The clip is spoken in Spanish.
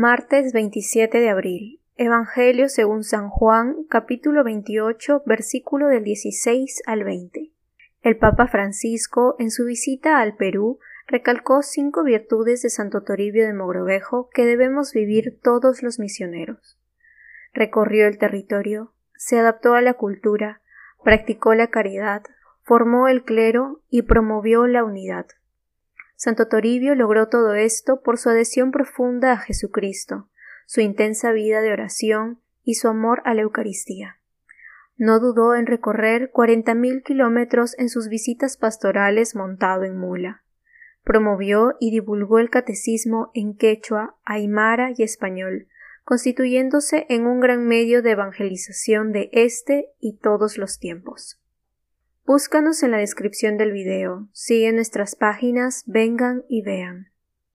Martes 27 de abril. Evangelio según San Juan, capítulo 28, versículo del 16 al 20. El Papa Francisco, en su visita al Perú, recalcó cinco virtudes de Santo Toribio de Mogrovejo que debemos vivir todos los misioneros. Recorrió el territorio, se adaptó a la cultura, practicó la caridad, formó el clero y promovió la unidad. Santo Toribio logró todo esto por su adhesión profunda a Jesucristo, su intensa vida de oración y su amor a la Eucaristía. No dudó en recorrer cuarenta mil kilómetros en sus visitas pastorales montado en mula. Promovió y divulgó el catecismo en quechua, aymara y español, constituyéndose en un gran medio de evangelización de este y todos los tiempos. Búscanos en la descripción del video. Sigue nuestras páginas, vengan y vean.